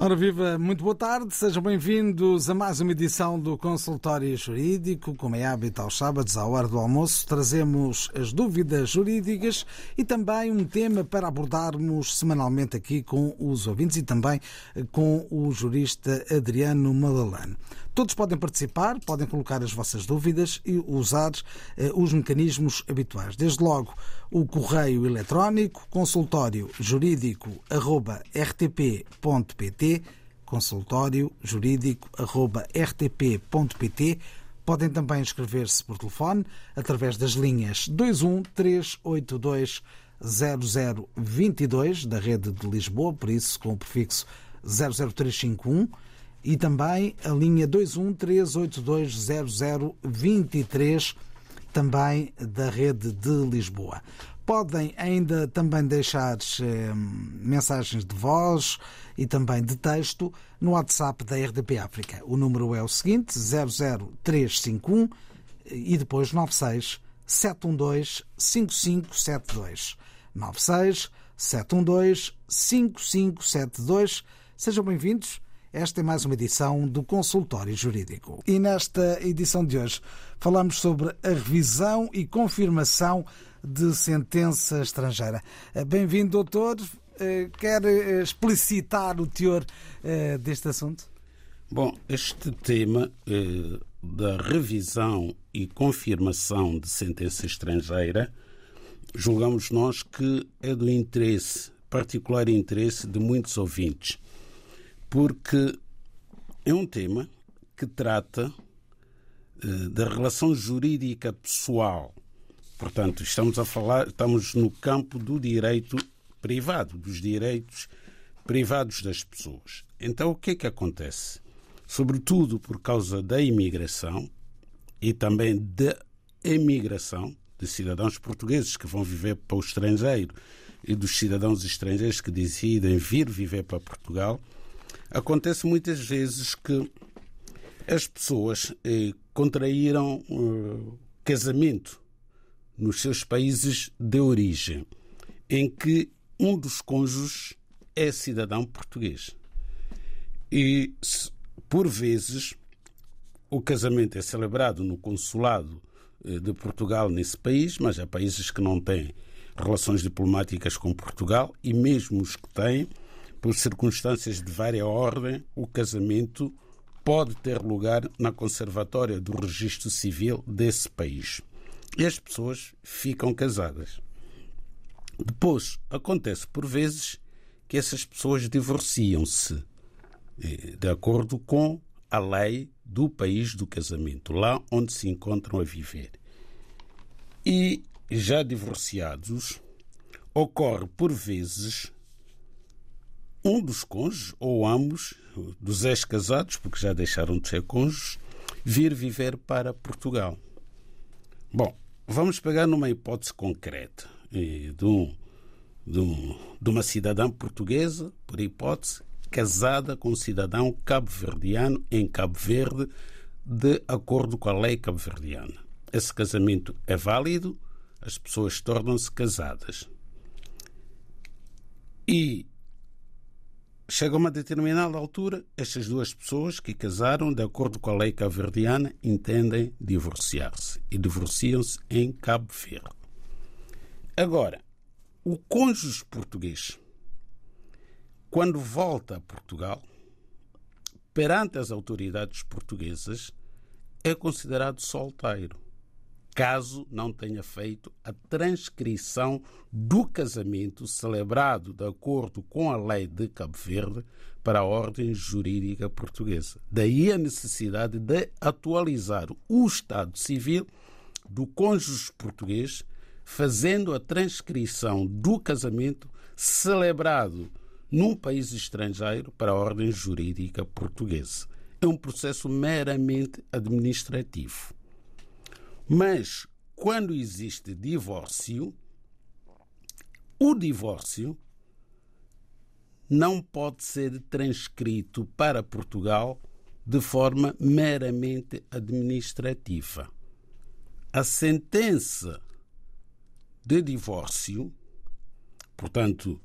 Ora viva, muito boa tarde, sejam bem-vindos a mais uma edição do Consultório Jurídico. Como é hábito aos sábados, à hora do almoço, trazemos as dúvidas jurídicas e também um tema para abordarmos semanalmente aqui com os ouvintes e também com o jurista Adriano Malalane. Todos podem participar, podem colocar as vossas dúvidas e usar eh, os mecanismos habituais. Desde logo, o correio eletrónico consultório jurídico rtp.pt consultório jurídico rtp.pt Podem também inscrever-se por telefone através das linhas 21 382 0022 da rede de Lisboa, por isso com o prefixo 00351 e também a linha 213820023 também da rede de Lisboa. Podem ainda também deixar eh, mensagens de voz e também de texto no WhatsApp da RDP África. O número é o seguinte: 00351 e depois 96 712 5572. 96 712 5572. Sejam bem-vindos. Esta é mais uma edição do Consultório Jurídico. E nesta edição de hoje falamos sobre a revisão e confirmação de sentença estrangeira. Bem-vindo, doutor. Quer explicitar o teor deste assunto? Bom, este tema eh, da revisão e confirmação de sentença estrangeira, julgamos nós que é do interesse, particular interesse de muitos ouvintes porque é um tema que trata uh, da relação jurídica pessoal. Portanto, estamos a falar, estamos no campo do direito privado, dos direitos privados das pessoas. Então, o que é que acontece? Sobretudo por causa da imigração e também da emigração de cidadãos portugueses que vão viver para o estrangeiro e dos cidadãos estrangeiros que decidem vir viver para Portugal, Acontece muitas vezes que as pessoas eh, contraíram eh, casamento nos seus países de origem, em que um dos cônjuges é cidadão português. E, por vezes, o casamento é celebrado no consulado eh, de Portugal nesse país, mas há países que não têm relações diplomáticas com Portugal e mesmo os que têm por circunstâncias de vária ordem, o casamento pode ter lugar na conservatória do registro civil desse país. E as pessoas ficam casadas. Depois, acontece por vezes que essas pessoas divorciam-se eh, de acordo com a lei do país do casamento, lá onde se encontram a viver. E já divorciados, ocorre por vezes um dos cônjuges, ou ambos, dos ex-casados, porque já deixaram de ser cônjuges, vir viver para Portugal. Bom, vamos pegar numa hipótese concreta de, um, de, um, de uma cidadã portuguesa, por hipótese, casada com um cidadão cabo-verdiano em Cabo Verde, de acordo com a lei cabo-verdiana. Esse casamento é válido, as pessoas tornam-se casadas. E Chega a uma determinada altura, estas duas pessoas que casaram, de acordo com a lei cabo-verdiana, entendem divorciar-se e divorciam-se em Cabo Verde. Agora, o cônjuge português, quando volta a Portugal, perante as autoridades portuguesas, é considerado solteiro caso não tenha feito a transcrição do casamento celebrado de acordo com a lei de Cabo Verde para a ordem jurídica portuguesa. Daí a necessidade de atualizar o Estado Civil do cônjuge português, fazendo a transcrição do casamento celebrado num país estrangeiro para a ordem jurídica portuguesa. É um processo meramente administrativo. Mas quando existe divórcio, o divórcio não pode ser transcrito para Portugal de forma meramente administrativa. A sentença de divórcio, portanto,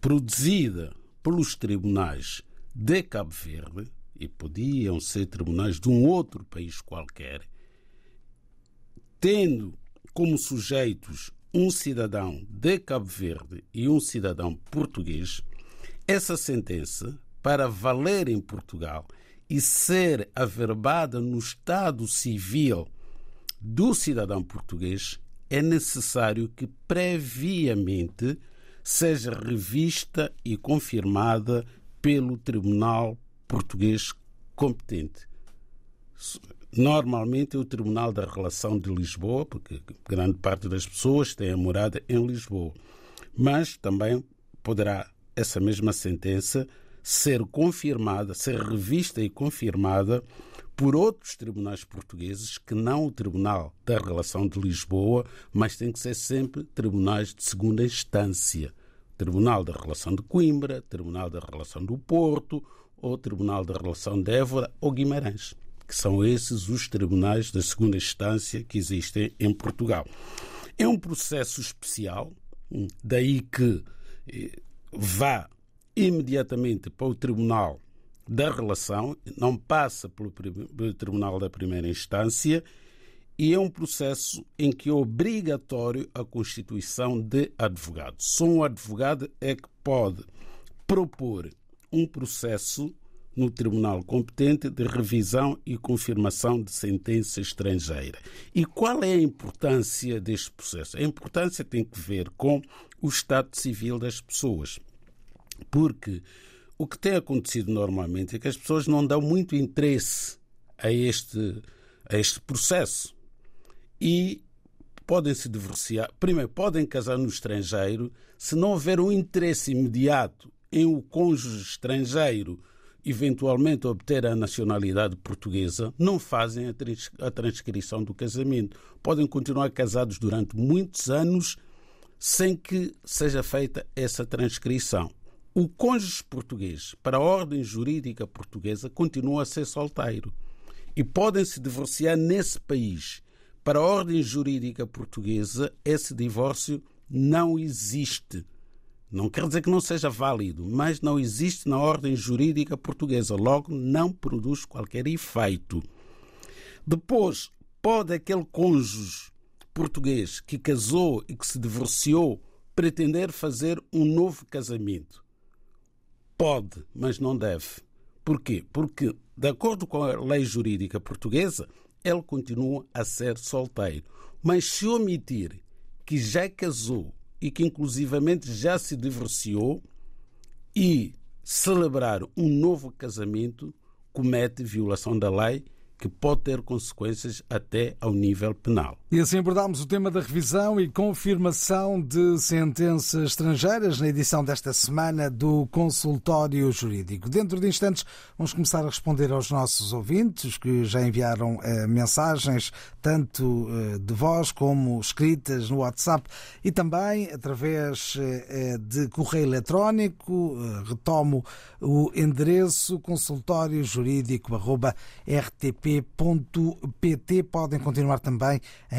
produzida pelos tribunais de Cabo Verde, e podiam ser tribunais de um outro país qualquer, tendo como sujeitos um cidadão de Cabo Verde e um cidadão português, essa sentença, para valer em Portugal e ser averbada no estado civil do cidadão português, é necessário que previamente seja revista e confirmada pelo Tribunal Português competente. Normalmente o Tribunal da Relação de Lisboa, porque grande parte das pessoas tem a morada em Lisboa. Mas também poderá essa mesma sentença ser confirmada, ser revista e confirmada por outros tribunais portugueses que não o Tribunal da Relação de Lisboa, mas tem que ser sempre tribunais de segunda instância. Tribunal da Relação de Coimbra, Tribunal da Relação do Porto, ou Tribunal da Relação de Évora ou Guimarães que são esses os tribunais da segunda instância que existem em Portugal. É um processo especial, daí que eh, vá imediatamente para o Tribunal da Relação, não passa pelo Tribunal da Primeira Instância, e é um processo em que é obrigatório a constituição de advogado. Só um advogado é que pode propor um processo no tribunal competente de revisão e confirmação de sentença estrangeira. E qual é a importância deste processo? A importância tem que ver com o estado civil das pessoas. Porque o que tem acontecido normalmente é que as pessoas não dão muito interesse a este, a este processo. E podem se divorciar. Primeiro, podem casar no estrangeiro se não houver um interesse imediato em o cônjuge estrangeiro eventualmente obter a nacionalidade portuguesa, não fazem a transcrição do casamento. Podem continuar casados durante muitos anos sem que seja feita essa transcrição. O cônjuge português, para a ordem jurídica portuguesa, continua a ser solteiro e podem se divorciar nesse país. Para a ordem jurídica portuguesa, esse divórcio não existe. Não quer dizer que não seja válido, mas não existe na ordem jurídica portuguesa, logo não produz qualquer efeito. Depois, pode aquele cônjuge português que casou e que se divorciou pretender fazer um novo casamento? Pode, mas não deve. Porquê? Porque, de acordo com a lei jurídica portuguesa, ele continua a ser solteiro. Mas se omitir que já casou e que inclusivamente já se divorciou e celebrar um novo casamento comete violação da lei que pode ter consequências até ao nível penal. E assim abordámos o tema da revisão e confirmação de sentenças estrangeiras na edição desta semana do Consultório Jurídico. Dentro de instantes, vamos começar a responder aos nossos ouvintes que já enviaram eh, mensagens, tanto eh, de voz como escritas no WhatsApp e também através eh, de correio eletrónico. Eh, retomo o endereço consultóriojurídico.rtp rtp.pt. Podem continuar também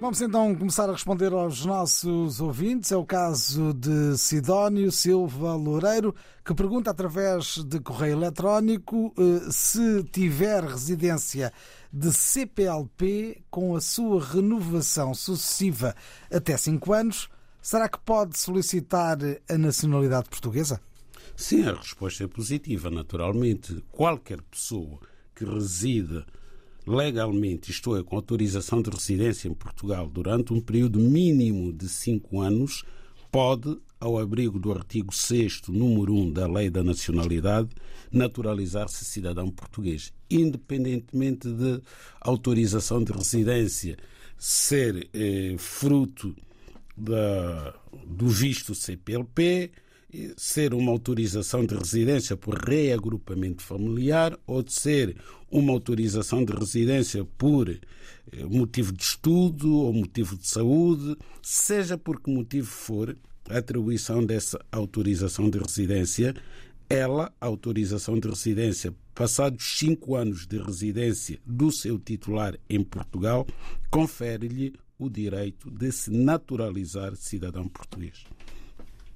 Vamos então começar a responder aos nossos ouvintes. É o caso de Sidónio Silva Loureiro, que pergunta através de correio eletrónico eh, se tiver residência de CPLP com a sua renovação sucessiva até 5 anos, será que pode solicitar a nacionalidade portuguesa? Sim, a resposta é positiva, naturalmente. Qualquer pessoa que resida legalmente, isto é, com autorização de residência em Portugal durante um período mínimo de cinco anos, pode, ao abrigo do artigo 6, número 1 da Lei da Nacionalidade, naturalizar-se cidadão português, independentemente de autorização de residência ser eh, fruto da, do visto CPLP, ser uma autorização de residência por reagrupamento familiar ou de ser uma autorização de residência por eh, motivo de estudo ou motivo de saúde, seja por que motivo for, a atribuição dessa autorização de residência, ela, a autorização de residência, passados cinco anos de residência do seu titular em Portugal, confere-lhe o direito de se naturalizar cidadão português.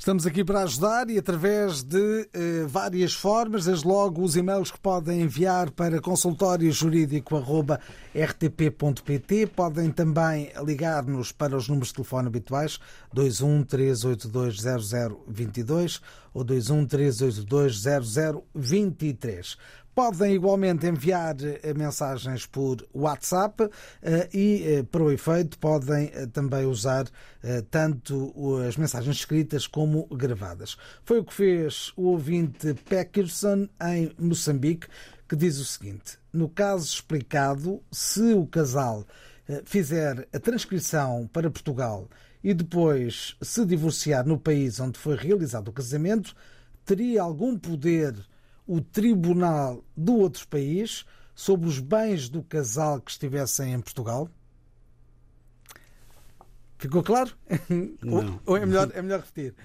Estamos aqui para ajudar e através de eh, várias formas, desde logo os e-mails que podem enviar para consultóriojurídico.rtp.pt, podem também ligar-nos para os números de telefone habituais 21 382 0022 ou 21 382 0023. Podem igualmente enviar eh, mensagens por WhatsApp eh, e, eh, para o efeito, podem também usar tanto as mensagens escritas como gravadas. Foi o que fez o ouvinte Peckerson em Moçambique, que diz o seguinte: no caso explicado, se o casal fizer a transcrição para Portugal e depois se divorciar no país onde foi realizado o casamento, teria algum poder o tribunal do outro país sobre os bens do casal que estivessem em Portugal? Ficou claro? Não. Ou é melhor, é melhor repetir?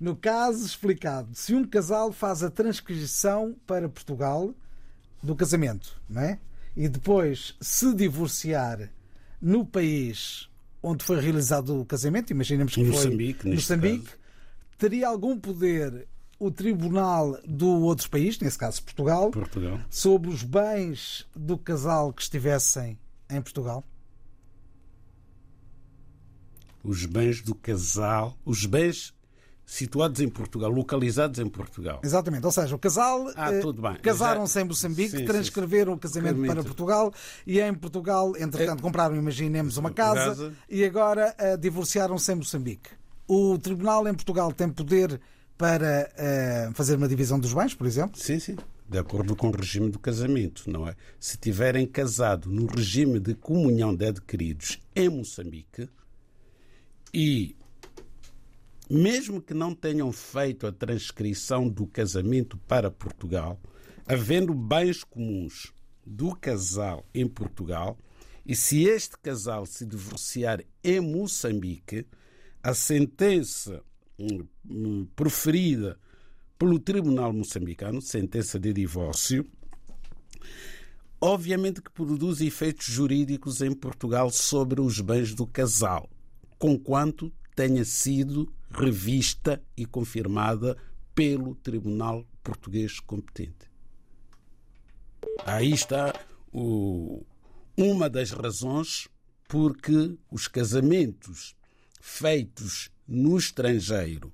No caso explicado, se um casal faz a transcrição para Portugal do casamento, não é? E depois se divorciar no país onde foi realizado o casamento, imaginemos que Moçambique, foi Moçambique, caso. teria algum poder o tribunal do outro país, nesse caso Portugal, Portugal, sobre os bens do casal que estivessem em Portugal? Os bens do casal, os bens situados em Portugal, localizados em Portugal. Exatamente, ou seja, o casal ah, eh, casaram-se em Moçambique, sim, transcreveram sim, o casamento para Portugal e em Portugal, entretanto, é... compraram, imaginemos, uma casa, casa. e agora uh, divorciaram-se em Moçambique. O tribunal em Portugal tem poder para uh, fazer uma divisão dos bens, por exemplo? Sim, sim. De acordo com o regime do casamento, não é? Se tiverem casado no regime de comunhão de adquiridos em Moçambique e mesmo que não tenham feito a transcrição do casamento para Portugal, havendo bens comuns do casal em Portugal, e se este casal se divorciar em Moçambique, a sentença proferida pelo Tribunal Moçambicano, sentença de divórcio, obviamente que produz efeitos jurídicos em Portugal sobre os bens do casal, conquanto tenha sido revista e confirmada pelo Tribunal Português competente. Aí está o, uma das razões porque os casamentos feitos no estrangeiro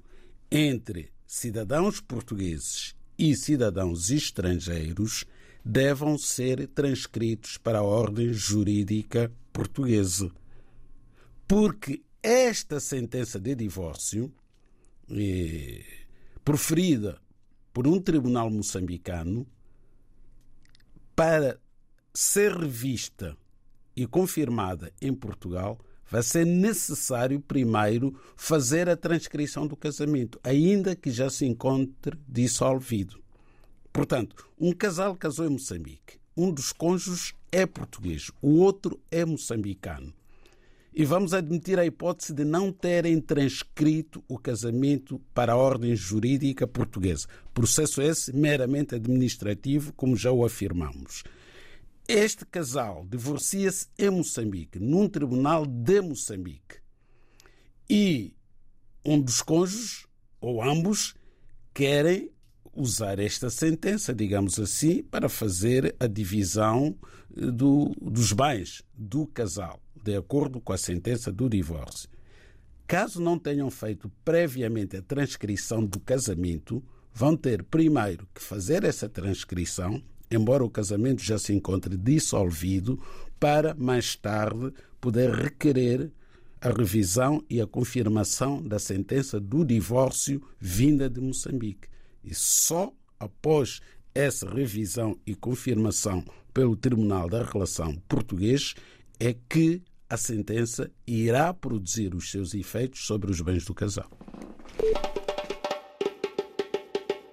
entre cidadãos portugueses e cidadãos estrangeiros devam ser transcritos para a ordem jurídica portuguesa. Porque esta sentença de divórcio, eh, proferida por um tribunal moçambicano, para ser revista e confirmada em Portugal, vai ser necessário primeiro fazer a transcrição do casamento, ainda que já se encontre dissolvido. Portanto, um casal casou em Moçambique. Um dos cônjuges é português, o outro é moçambicano. E vamos admitir a hipótese de não terem transcrito o casamento para a ordem jurídica portuguesa. Processo esse meramente administrativo, como já o afirmamos. Este casal divorcia-se em Moçambique, num tribunal de Moçambique. E um dos cônjuges, ou ambos, querem usar esta sentença, digamos assim, para fazer a divisão eh, do, dos bens do casal, de acordo com a sentença do divórcio. Caso não tenham feito previamente a transcrição do casamento, vão ter primeiro que fazer essa transcrição, embora o casamento já se encontre dissolvido, para mais tarde poder requerer a revisão e a confirmação da sentença do divórcio vinda de Moçambique. E só após essa revisão e confirmação pelo Tribunal da Relação Português é que a sentença irá produzir os seus efeitos sobre os bens do casal.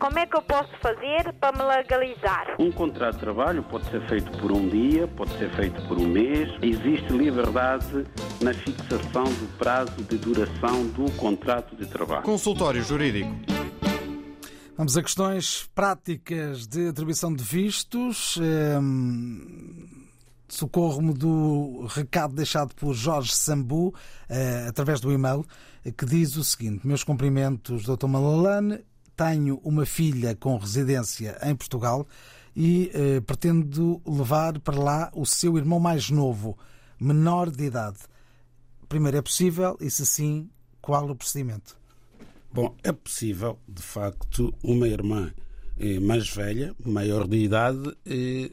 Como é que eu posso fazer para me legalizar? Um contrato de trabalho pode ser feito por um dia, pode ser feito por um mês. Existe liberdade na fixação do prazo de duração do contrato de trabalho. Consultório Jurídico. Vamos a questões práticas de atribuição de vistos. Ehm, socorro-me do recado deixado por Jorge Sambu, eh, através do e-mail, que diz o seguinte: Meus cumprimentos, Dr. Malalane. Tenho uma filha com residência em Portugal e eh, pretendo levar para lá o seu irmão mais novo, menor de idade. Primeiro, é possível? E se sim, qual o procedimento? Bom, é possível, de facto, uma irmã eh, mais velha, maior de idade, eh,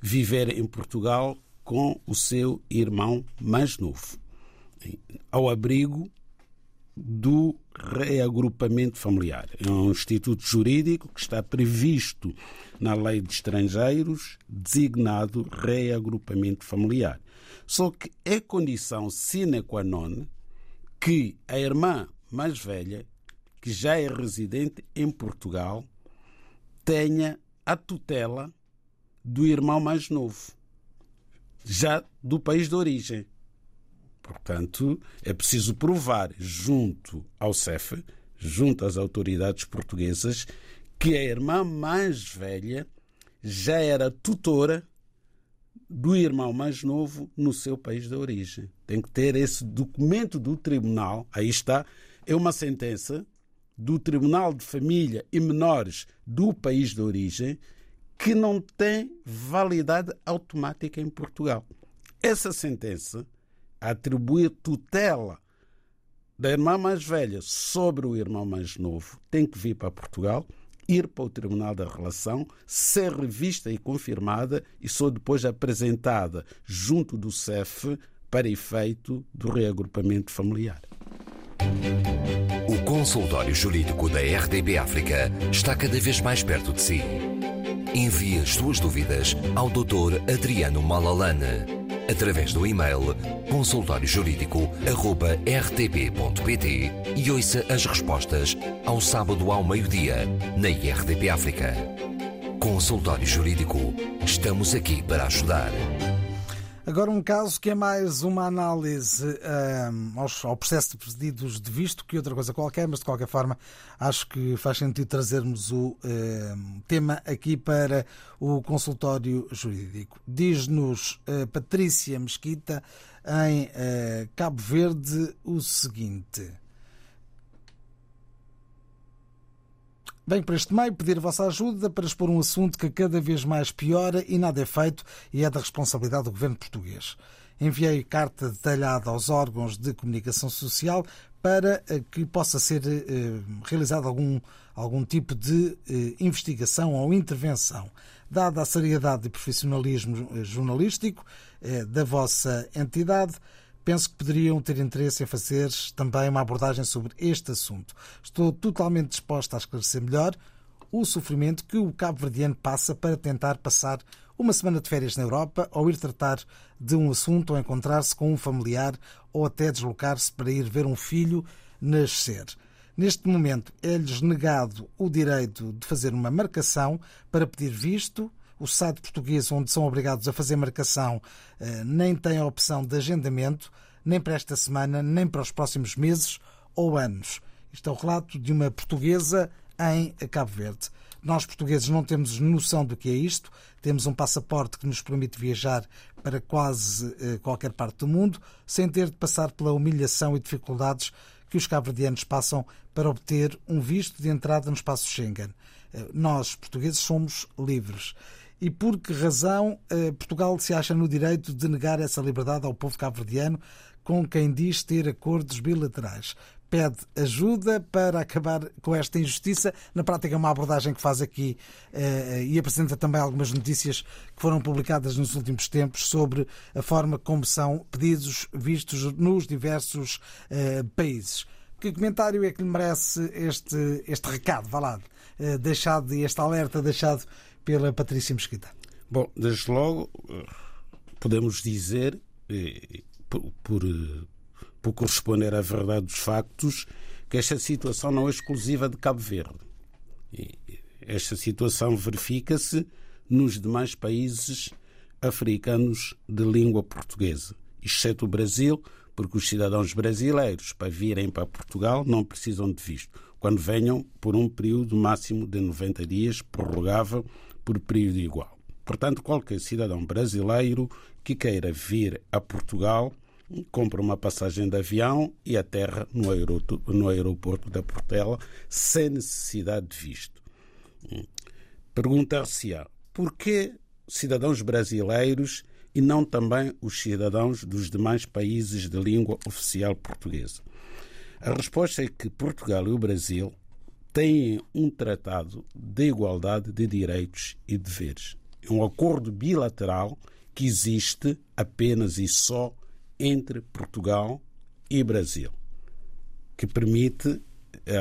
viver em Portugal com o seu irmão mais novo, ao abrigo do reagrupamento familiar. É um instituto jurídico que está previsto na lei de estrangeiros, designado reagrupamento familiar. Só que é condição sine qua non que a irmã mais velha que já é residente em Portugal tenha a tutela do irmão mais novo, já do país de origem. Portanto, é preciso provar junto ao CEF, junto às autoridades portuguesas, que a irmã mais velha já era tutora do irmão mais novo no seu país de origem. Tem que ter esse documento do tribunal, aí está, é uma sentença do Tribunal de Família e Menores do país de origem que não tem validade automática em Portugal. Essa sentença atribui tutela da irmã mais velha sobre o irmão mais novo. Tem que vir para Portugal, ir para o Tribunal da Relação, ser revista e confirmada e só depois apresentada junto do CEF para efeito do reagrupamento familiar. O consultório jurídico da RDB África está cada vez mais perto de si. Envie as suas dúvidas ao Dr. Adriano Malalane através do e-mail consultóriojurídico.rtp.pt e ouça as respostas ao sábado ao meio-dia na RDP África. Consultório Jurídico. Estamos aqui para ajudar. Agora, um caso que é mais uma análise um, ao processo de pedidos de visto que outra coisa qualquer, mas de qualquer forma acho que faz sentido trazermos o um, tema aqui para o consultório jurídico. Diz-nos uh, Patrícia Mesquita, em uh, Cabo Verde, o seguinte. Venho para este meio pedir a vossa ajuda para expor um assunto que cada vez mais piora e nada é feito e é da responsabilidade do governo português. Enviei carta detalhada aos órgãos de comunicação social para eh, que possa ser eh, realizado algum, algum tipo de eh, investigação ou intervenção. Dada a seriedade e profissionalismo eh, jornalístico eh, da vossa entidade, penso que poderiam ter interesse em fazer também uma abordagem sobre este assunto. Estou totalmente disposta a esclarecer melhor o sofrimento que o cabo-verdiano passa para tentar passar uma semana de férias na Europa ou ir tratar de um assunto ou encontrar-se com um familiar ou até deslocar-se para ir ver um filho nascer. Neste momento é-lhes negado o direito de fazer uma marcação para pedir visto o site português onde são obrigados a fazer marcação eh, nem tem a opção de agendamento, nem para esta semana, nem para os próximos meses ou anos. Isto é o relato de uma portuguesa em Cabo Verde. Nós, portugueses, não temos noção do que é isto. Temos um passaporte que nos permite viajar para quase eh, qualquer parte do mundo, sem ter de passar pela humilhação e dificuldades que os cabo-verdianos passam para obter um visto de entrada no espaço Schengen. Eh, nós, portugueses, somos livres e por que razão eh, Portugal se acha no direito de negar essa liberdade ao povo cabo-verdiano com quem diz ter acordos bilaterais. pede ajuda para acabar com esta injustiça. Na prática, é uma abordagem que faz aqui eh, e apresenta também algumas notícias que foram publicadas nos últimos tempos sobre a forma como são pedidos vistos nos diversos eh, países. Que comentário é que lhe merece este, este recado, vá lá, eh, deixado, este alerta deixado pela Patrícia Mesquita? Bom, desde logo, podemos dizer, por, por por corresponder à verdade dos factos, que esta situação não é exclusiva de Cabo Verde. Esta situação verifica-se nos demais países africanos de língua portuguesa, exceto o Brasil, porque os cidadãos brasileiros, para virem para Portugal, não precisam de visto, quando venham por um período máximo de 90 dias, prorrogável por período igual. Portanto, qualquer cidadão brasileiro que queira vir a Portugal compra uma passagem de avião e aterra no aeroporto, no aeroporto da Portela sem necessidade de visto. Perguntar-se-á porquê cidadãos brasileiros e não também os cidadãos dos demais países de língua oficial portuguesa? A resposta é que Portugal e o Brasil têm um tratado de igualdade de direitos e deveres. É um acordo bilateral que existe apenas e só entre Portugal e Brasil, que permite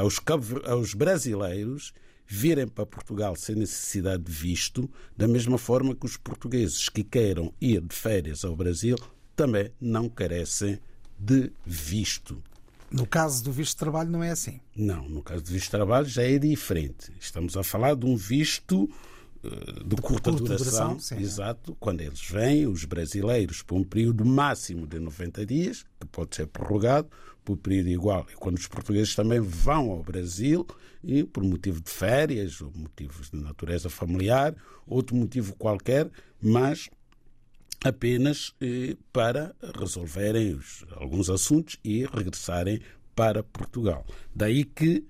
aos, aos brasileiros virem para Portugal sem necessidade de visto, da mesma forma que os portugueses que queiram ir de férias ao Brasil também não carecem de visto. No caso do visto de trabalho não é assim? Não, no caso do visto de trabalho já é diferente. Estamos a falar de um visto de curta, curta duração, duração exato, quando eles vêm, os brasileiros, por um período máximo de 90 dias, que pode ser prorrogado por período igual. E quando os portugueses também vão ao Brasil, e por motivo de férias, ou motivos de natureza familiar, outro motivo qualquer, mas apenas eh, para resolverem alguns assuntos e regressarem para Portugal. Daí que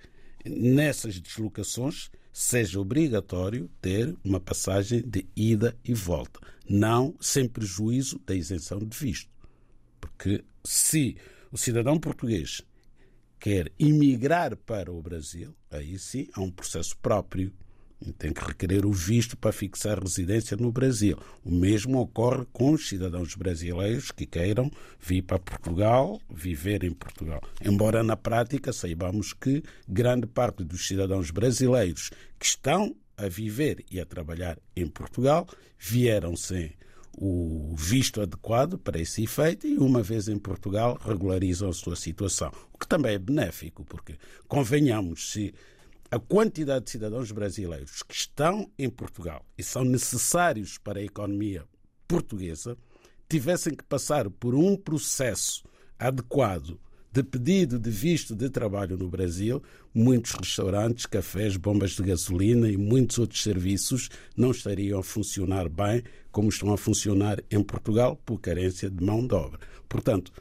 nessas deslocações seja obrigatório ter uma passagem de ida e volta, não sem prejuízo da isenção de visto. Porque se o cidadão português quer imigrar para o Brasil, aí sim há um processo próprio tem que requerer o visto para fixar residência no Brasil. O mesmo ocorre com os cidadãos brasileiros que queiram vir para Portugal, viver em Portugal. Embora na prática saibamos que grande parte dos cidadãos brasileiros que estão a viver e a trabalhar em Portugal vieram sem o visto adequado para esse efeito e, uma vez em Portugal, regularizam a sua situação. O que também é benéfico, porque, convenhamos, se a quantidade de cidadãos brasileiros que estão em Portugal e são necessários para a economia portuguesa tivessem que passar por um processo adequado de pedido de visto de trabalho no Brasil, muitos restaurantes, cafés, bombas de gasolina e muitos outros serviços não estariam a funcionar bem como estão a funcionar em Portugal por carência de mão de obra. Portanto,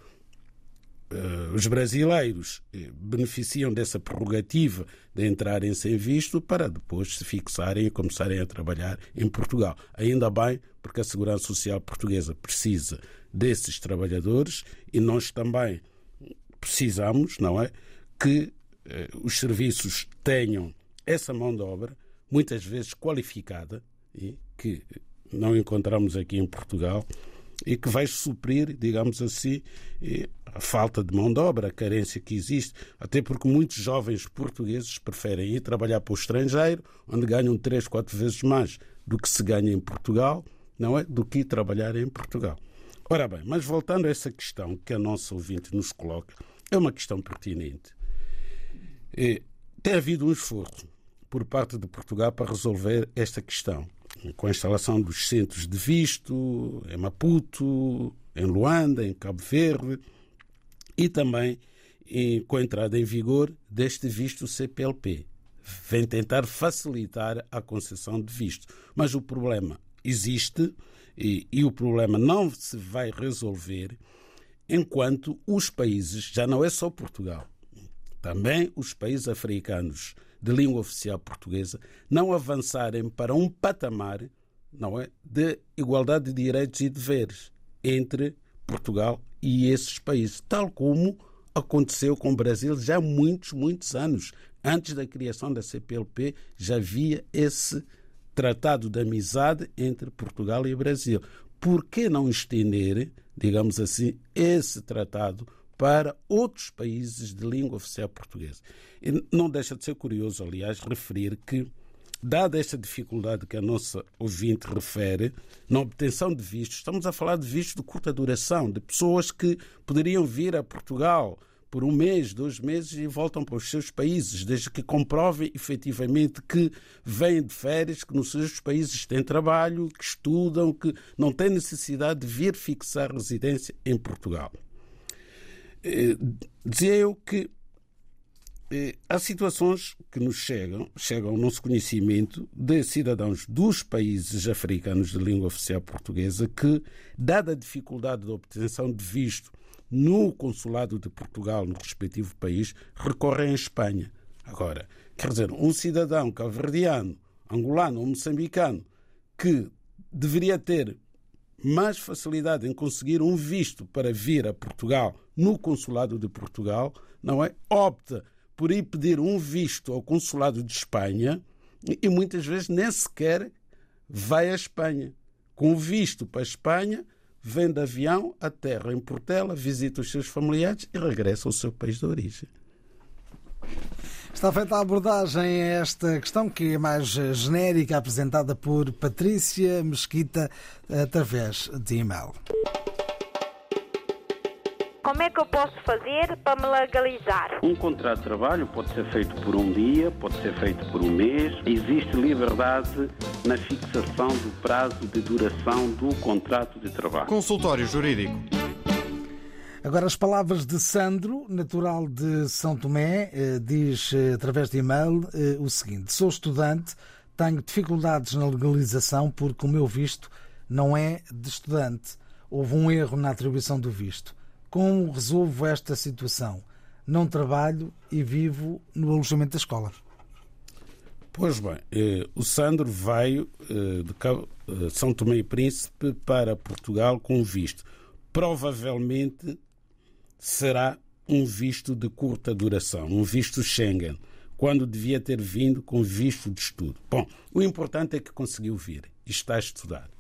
os brasileiros eh, beneficiam dessa prerrogativa de entrarem sem visto para depois se fixarem e começarem a trabalhar em Portugal. Ainda bem, porque a Segurança Social Portuguesa precisa desses trabalhadores e nós também precisamos, não é? Que uh, os serviços tenham essa mão de obra, muitas vezes qualificada, e que não encontramos aqui em Portugal e que vai suprir, digamos assim, a falta de mão de obra, a carência que existe, até porque muitos jovens portugueses preferem ir trabalhar para o estrangeiro, onde ganham três, quatro vezes mais do que se ganha em Portugal, não é? Do que ir trabalhar em Portugal. Ora bem, mas voltando a essa questão que a nossa ouvinte nos coloca, é uma questão pertinente. E tem havido um esforço por parte de Portugal para resolver esta questão com a instalação dos centros de visto em Maputo, em Luanda, em Cabo Verde e também com a entrada em vigor deste visto CPLP. Vem tentar facilitar a concessão de visto. Mas o problema existe e, e o problema não se vai resolver enquanto os países, já não é só Portugal, também os países africanos de língua oficial portuguesa não avançarem para um patamar não é, de igualdade de direitos e deveres entre Portugal e esses países, tal como aconteceu com o Brasil já há muitos, muitos anos. Antes da criação da CPLP, já havia esse tratado de amizade entre Portugal e Brasil. Por que não estender, digamos assim, esse tratado para outros países de língua oficial portuguesa? E não deixa de ser curioso, aliás, referir que dada esta dificuldade que a nossa ouvinte refere na obtenção de vistos, estamos a falar de vistos de curta duração, de pessoas que poderiam vir a Portugal por um mês, dois meses e voltam para os seus países, desde que comprovem efetivamente que vêm de férias, que nos seus países têm trabalho, que estudam, que não têm necessidade de vir fixar residência em Portugal. Eh, dizia eu que eh, há situações que nos chegam, chegam ao nosso conhecimento de cidadãos dos países africanos de língua oficial portuguesa que, dada a dificuldade de obtenção de visto no consulado de Portugal no respectivo país, recorrem à Espanha. Agora, quer dizer, um cidadão calverdiano, angolano ou moçambicano que deveria ter mais facilidade em conseguir um visto para vir a Portugal no consulado de Portugal, não é? Opta por ir pedir um visto ao consulado de Espanha e muitas vezes nem sequer vai à Espanha. Com visto para a Espanha, vem de avião à terra em Portela, visita os seus familiares e regressa ao seu país de origem. Está feita a abordagem a esta questão que é mais genérica, apresentada por Patrícia Mesquita através de e-mail. Como é que eu posso fazer para me legalizar? Um contrato de trabalho pode ser feito por um dia, pode ser feito por um mês. Existe liberdade na fixação do prazo de duração do contrato de trabalho. Consultório Jurídico. Agora, as palavras de Sandro, natural de São Tomé, eh, diz eh, através de e-mail eh, o seguinte: Sou estudante, tenho dificuldades na legalização porque o meu visto não é de estudante. Houve um erro na atribuição do visto. Como resolvo esta situação? Não trabalho e vivo no alojamento da escola. Pois bem, eh, o Sandro veio eh, de São Tomé e Príncipe para Portugal com visto. Provavelmente será um visto de curta duração, um visto Schengen, quando devia ter vindo com visto de estudo. Bom, o importante é que conseguiu vir e está a estudar.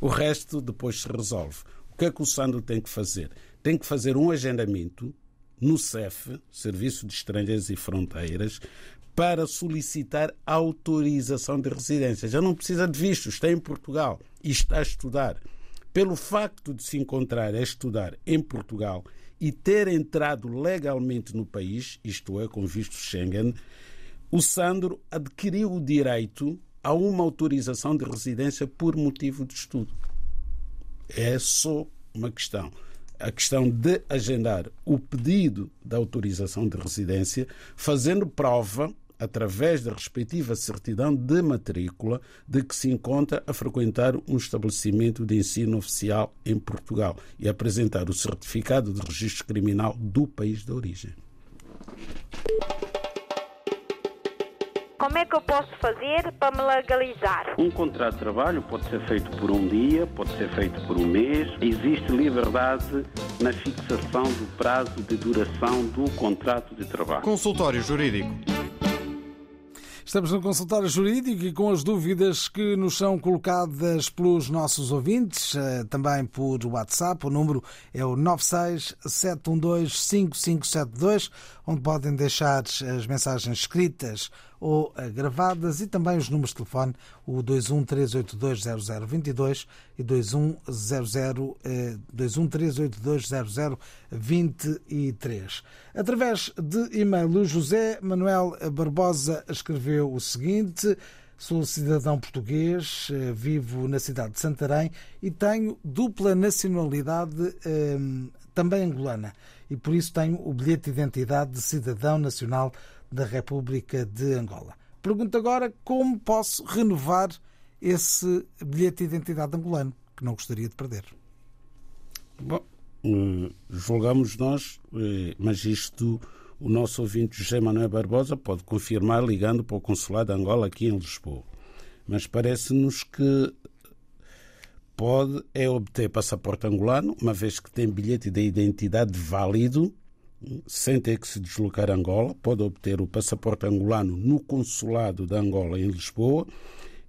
O resto depois se resolve. O que é que o Sandro tem que fazer? Tem que fazer um agendamento no CEF, Serviço de Estrangeiros e Fronteiras, para solicitar autorização de residência. Já não precisa de visto, está em Portugal e está a estudar. Pelo facto de se encontrar a estudar em Portugal e ter entrado legalmente no país, isto é, com visto Schengen, o Sandro adquiriu o direito a uma autorização de residência por motivo de estudo. É só uma questão a questão de agendar o pedido de autorização de residência, fazendo prova através da respectiva certidão de matrícula de que se encontra a frequentar um estabelecimento de ensino oficial em Portugal e apresentar o certificado de registro criminal do país de origem. Como é que eu posso fazer para me legalizar? Um contrato de trabalho pode ser feito por um dia, pode ser feito por um mês. Existe liberdade na fixação do prazo de duração do contrato de trabalho. Consultório Jurídico. Estamos no consultório jurídico e com as dúvidas que nos são colocadas pelos nossos ouvintes, eh, também por WhatsApp. O número é o 967125572, onde podem deixar as mensagens escritas ou eh, gravadas e também os números de telefone, o 213820022 e 213820023. Através de e-mail, o José Manuel Barbosa escreveu o seguinte. Sou cidadão português, eh, vivo na cidade de Santarém e tenho dupla nacionalidade, eh, também angolana, e por isso tenho o bilhete de identidade de cidadão nacional da República de Angola. Pergunto agora como posso renovar esse bilhete de identidade angolano, que não gostaria de perder. Bom, eh, julgamos nós, eh, mas isto o nosso ouvinte José Manuel Barbosa pode confirmar ligando para o Consulado de Angola aqui em Lisboa. Mas parece-nos que pode é obter passaporte angolano, uma vez que tem bilhete de identidade válido sem ter que se deslocar a Angola, pode obter o passaporte angolano no consulado de Angola em Lisboa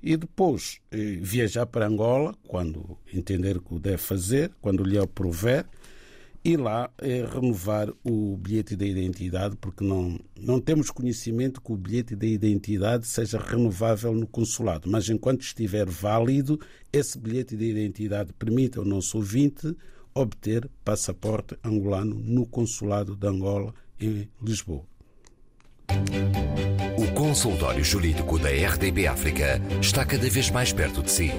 e depois eh, viajar para Angola quando entender que o deve fazer, quando lhe aprover, e lá eh, renovar o bilhete de identidade, porque não, não temos conhecimento que o bilhete de identidade seja renovável no consulado, mas enquanto estiver válido, esse bilhete de identidade permite ao nosso ouvinte obter passaporte angolano no consulado de Angola em Lisboa. O consultório jurídico da RDB África está cada vez mais perto de si.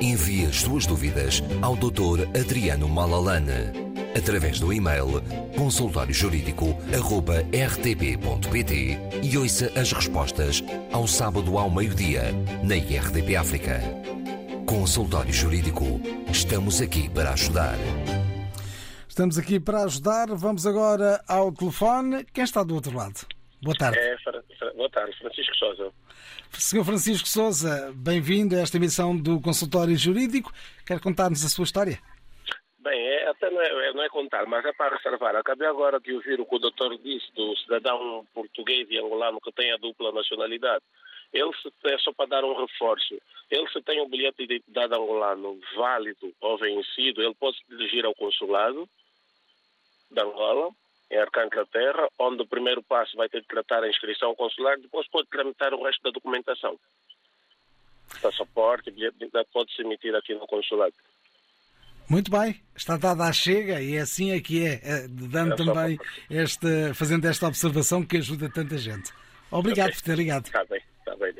Envie as suas dúvidas ao Dr. Adriano Malalane através do e-mail consultóriojurídico.rtp.pt e ouça as respostas ao sábado ao meio-dia na RDP África. Consultório Jurídico. Estamos aqui para ajudar. Estamos aqui para ajudar. Vamos agora ao telefone. Quem está do outro lado? Boa tarde. É, boa tarde, Francisco Souza. Senhor Francisco Souza, bem-vindo a esta emissão do Consultório Jurídico. Quer contar-nos a sua história? Bem, é, até não é, não é, contar, mas é para reservar. Acabei agora de ouvir o que o doutor disse do cidadão português e angolano que tem a dupla nacionalidade. Ele se, é só para dar um reforço. Ele se tem um bilhete de identidade angolano válido ou vencido, ele pode se dirigir ao consulado de Angola, em Arcângela Terra, onde o primeiro passo vai ter que tratar a inscrição consular, depois pode tramitar o resto da documentação. Passaporte, bilhete de identidade pode se emitir aqui no consulado. Muito bem, está dada a chega e é assim é que é, é dando é também este, fazendo esta observação que ajuda tanta gente. Obrigado okay. por ter ligado. Está bem, está bem,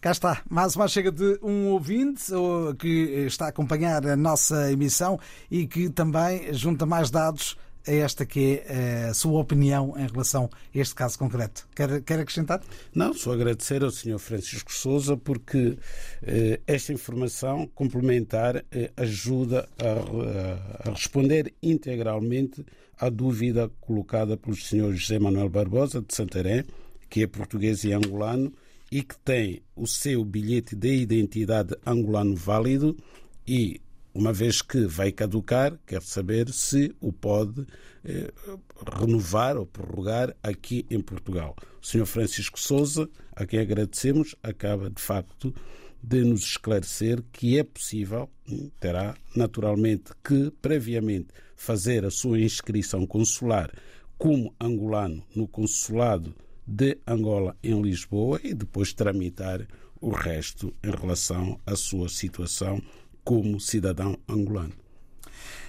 Cá está, mais uma chega de um ouvinte que está a acompanhar a nossa emissão e que também junta mais dados a esta que é a sua opinião em relação a este caso concreto. Quer, quer acrescentar? Não, só agradecer ao Sr. Francisco Souza porque eh, esta informação complementar eh, ajuda a, a, responder integralmente à dúvida colocada pelo Sr. José Manuel Barbosa de Santarém, que é português e angolano e que tem o seu bilhete de identidade angolano válido e uma vez que vai caducar, quer saber se o pode eh, renovar ou prorrogar aqui em Portugal. O Sr. Francisco Souza, a quem agradecemos, acaba de facto de nos esclarecer que é possível, hum, terá naturalmente que previamente fazer a sua inscrição consular como angolano no consulado de Angola em Lisboa e depois tramitar o resto em relação à sua situação como cidadão angolano.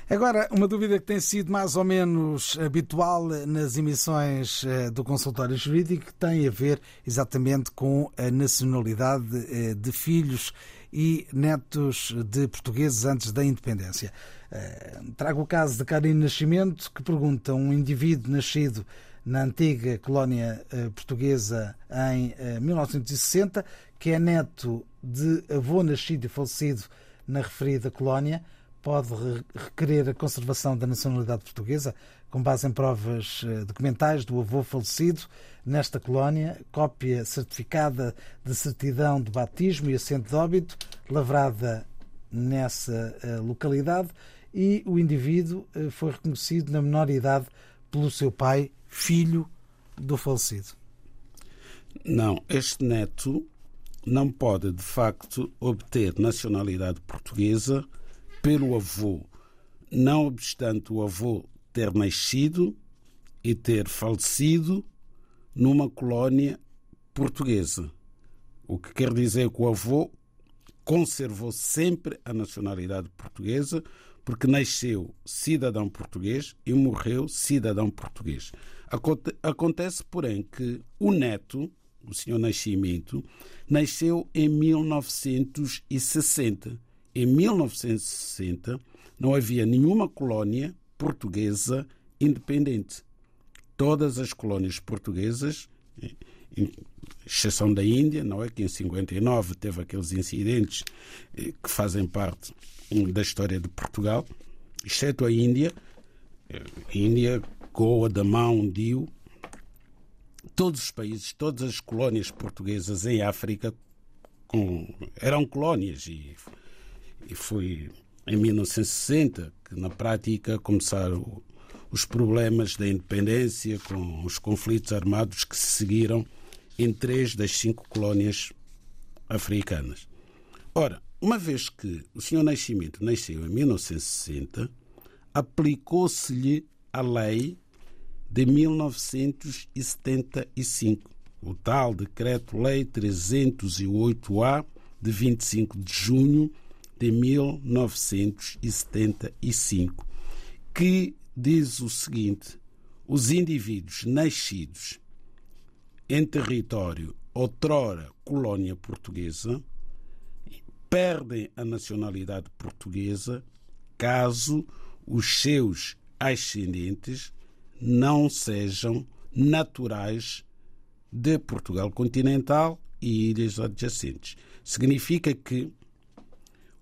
Agora, uma dúvida que tem sido mais ou menos habitual nas emissões eh, do consultório jurídico tem a ver exatamente com a nacionalidade eh, de filhos e netos de portugueses antes da independência. Eh, trago o caso de Karine Nascimento, que pergunta um indivíduo nascido na antiga colónia portuguesa em 1960, que é neto de avô nascido e falecido na referida colónia pode requerer a conservação da nacionalidade portuguesa com base em provas eh, documentais do avô falecido nesta colónia, cópia certificada de certidão de batismo e assento de óbito, lavrada nessa eh, localidade, e o indivíduo eh, foi reconhecido na menor idade pelo seu pai, filho do falecido. Não, este neto não pode, de facto, obter nacionalidade portuguesa pelo avô, não obstante o avô ter nascido e ter falecido numa colónia portuguesa. O que quer dizer que o avô conservou sempre a nacionalidade portuguesa porque nasceu cidadão português e morreu cidadão português. Acontece, porém, que o neto o senhor Nascimento, nasceu em 1960. Em 1960 não havia nenhuma colónia portuguesa independente. Todas as colónias portuguesas, exceção da Índia, não é que em 59 teve aqueles incidentes eh, que fazem parte hum, da história de Portugal, exceto a Índia, eh, a Índia, Goa, Damão, Dio, todos os países, todas as colónias portuguesas em África com, eram colónias e, e foi em 1960 que na prática começaram os problemas da independência, com os conflitos armados que se seguiram em três das cinco colónias africanas. Ora, uma vez que o Sr. Nascimento nasceu em 1960, aplicou-se-lhe a lei de 1975, o tal Decreto-Lei 308-A de 25 de junho de 1975, que diz o seguinte: os indivíduos nascidos em território outrora colónia portuguesa perdem a nacionalidade portuguesa caso os seus ascendentes não sejam naturais de Portugal continental e ilhas adjacentes. Significa que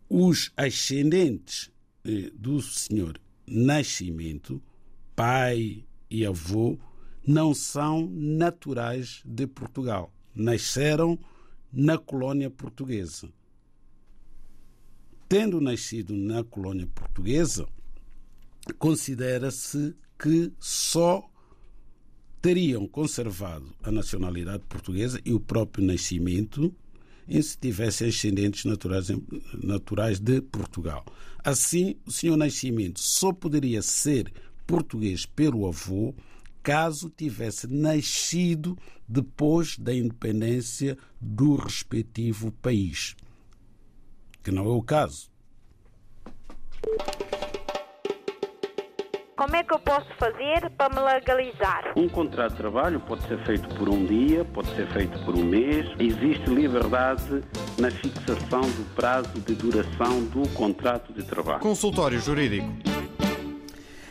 os ascendentes eh, do senhor Nascimento, pai e avô, não são naturais de Portugal. Nasceram na colônia portuguesa. Tendo nascido na colônia portuguesa, considera-se que só teriam conservado a nacionalidade portuguesa e o próprio nascimento se tivessem ascendentes naturais, naturais de Portugal. Assim, o senhor Nascimento só poderia ser português pelo avô caso tivesse nascido depois da independência do respectivo país, que não é o caso. Como é que eu posso fazer para me legalizar? Um contrato de trabalho pode ser feito por um dia, pode ser feito por um mês. Existe liberdade na fixação do prazo de duração do contrato de trabalho. Consultório Jurídico.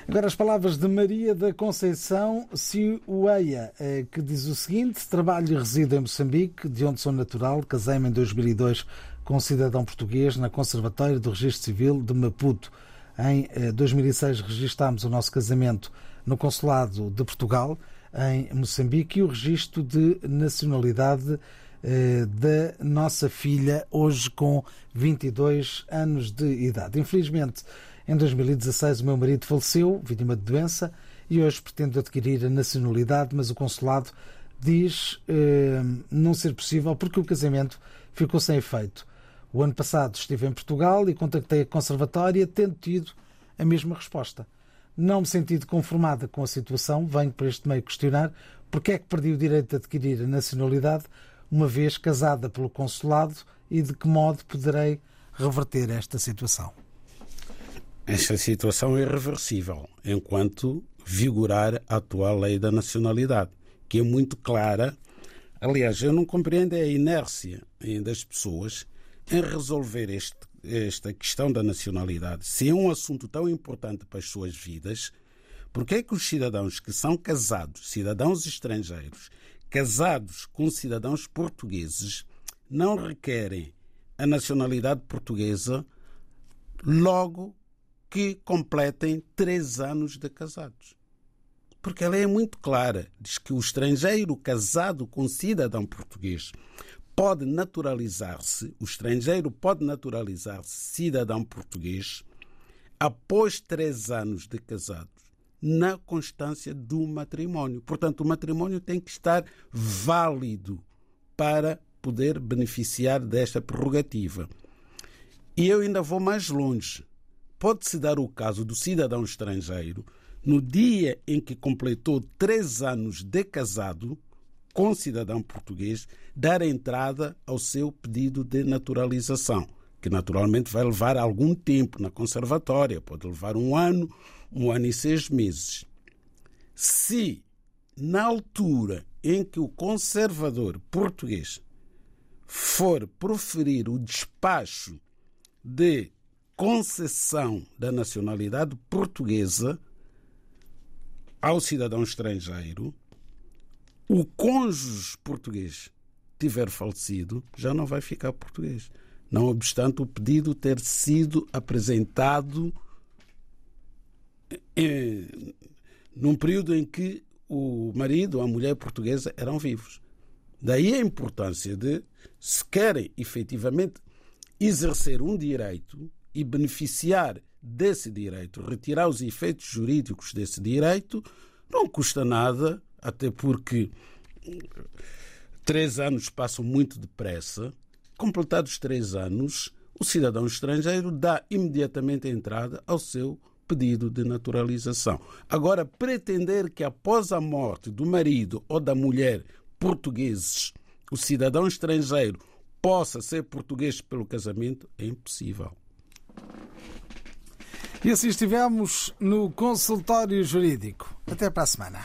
Agora as palavras de Maria da Conceição Ciueia, eh, que diz o seguinte: trabalho e resido em Moçambique, de onde sou natural, casei-me em 2002 com um cidadão português na Conservatória do Registro Civil de Maputo. Em 2006 eh, registámos o nosso casamento no Consulado de Portugal, em Moçambique, e o registro de nacionalidade eh, da nossa filha, hoje com 22 anos de idade. Infelizmente, em 2016 o meu marido faleceu, vítima de doença, e hoje pretendo adquirir a nacionalidade, mas o consulado diz eh, não ser possível porque o casamento ficou sem efeito. O ano passado estive em Portugal e contactei a Conservatória, tendo tido a mesma resposta. Não me senti conformada com a situação, venho por este meio questionar porque é que perdi o direito de adquirir a nacionalidade, uma vez casada pelo consulado, e de que modo poderei reverter esta situação. Esta situação é irreversível enquanto vigorar a atual lei da nacionalidade, que é muito clara. Aliás, eu não compreendo a inércia das pessoas em resolver este, esta questão da nacionalidade, se é um assunto tão importante para as suas vidas, porque é que os cidadãos que são casados, cidadãos estrangeiros, casados com cidadãos portugueses, não requerem a nacionalidade portuguesa logo que completem três anos de casados? Porque ela é muito clara, diz que o estrangeiro casado com cidadão português pode naturalizar-se, o estrangeiro pode naturalizar-se cidadão português após três anos de casados, na constância do matrimónio. Portanto, o matrimónio tem que estar válido para poder beneficiar desta prerrogativa. E eu ainda vou mais longe. Pode-se dar o caso do cidadão estrangeiro, no dia em que completou três anos de casado, com cidadão português dar entrada ao seu pedido de naturalização, que naturalmente vai levar algum tempo na conservatória, pode levar um ano, um ano e seis meses. Se, na altura em que o conservador português for proferir o despacho de concessão da nacionalidade portuguesa ao cidadão estrangeiro, o cônjuge português tiver falecido, já não vai ficar português. Não obstante o pedido ter sido apresentado em, num período em que o marido ou a mulher portuguesa eram vivos. Daí a importância de, se querem efetivamente exercer um direito e beneficiar desse direito, retirar os efeitos jurídicos desse direito, não custa nada, até porque três anos passam muito depressa. Completados três anos, o cidadão estrangeiro dá imediatamente entrada ao seu pedido de naturalização. Agora, pretender que após a morte do marido ou da mulher portugueses, o cidadão estrangeiro possa ser português pelo casamento é impossível. E assim estivemos no consultório jurídico. Até para a semana.